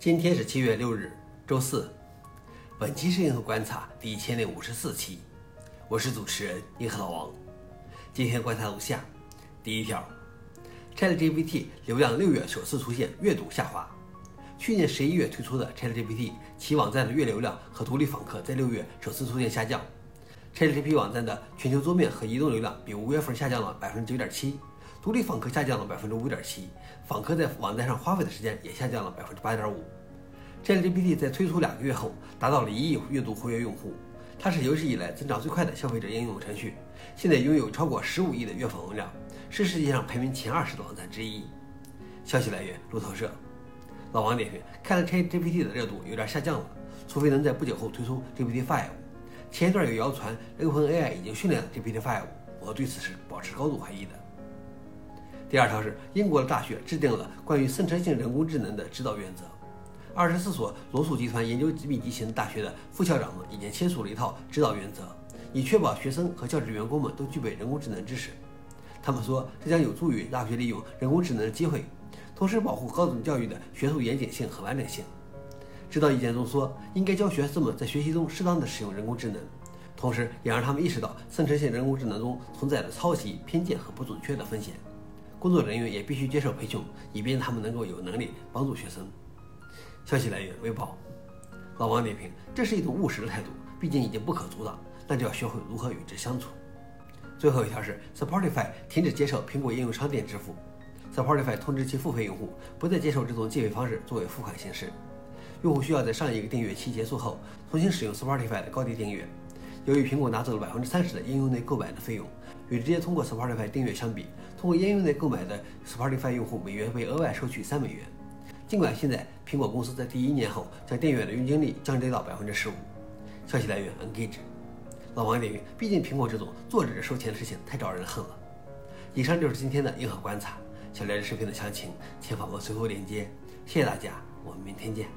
今天是七月六日，周四。本期是银河观察第一千零五十四期，我是主持人银河老王。今天观察如下：第一条，ChatGPT 流量六月首次出现月度下滑。去年十一月推出的 ChatGPT，其网站的月流量和独立访客在六月首次出现下降。ChatGPT 网站的全球桌面和移动流量比五月份下降了百分之九点七。独立访客下降了百分之五点七，访客在网站上花费的时间也下降了百分之八点五。ChatGPT 在推出两个月后，达到了一亿月度活跃用户，它是有史以来增长最快的消费者应用程序，现在拥有超过十五亿的月访问量，是世界上排名前二十的网站之一。消息来源：路透社。老王点评：看来 ChatGPT 的热度有点下降了，除非能在不久后推出 GPT Five。前一段有谣传 OpenAI 已经训练了 GPT Five，我对此是保持高度怀疑的。第二条是英国的大学制定了关于生成性人工智能的指导原则。二十四所罗素集团研究密集型大学的副校长们已经签署了一套指导原则，以确保学生和教职员工们都具备人工智能知识。他们说，这将有助于大学利用人工智能的机会，同时保护高等教育的学术严谨性和完整性。指导意见中说，应该教学生们在学习中适当的使用人工智能，同时也让他们意识到生成性人工智能中存在的抄袭、偏见和不准确的风险。工作人员也必须接受培训，以便他们能够有能力帮助学生。消息来源：微报。老王点评：这是一种务实的态度，毕竟已经不可阻挡，那就要学会如何与之相处。最后一条是：Spotify 停止接受苹果应用商店支付。Spotify 通知其付费用户，不再接受这种计费方式作为付款形式。用户需要在上一个订阅期结束后，重新使用 Spotify 的高低订阅。由于苹果拿走了百分之三十的应用内购买的费用，与直接通过 Spotify 订阅相比，通过应用内购买的 Spotify 用户每月被额外收取三美元。尽管现在苹果公司在第一年后将订阅的佣金率降低到百分之十五。消息来源：Engage。老王点评：毕竟苹果这种坐着收钱的事情太招人恨了。以上就是今天的硬核观察。想了解视频的详情，请访问随后链接。谢谢大家，我们明天见。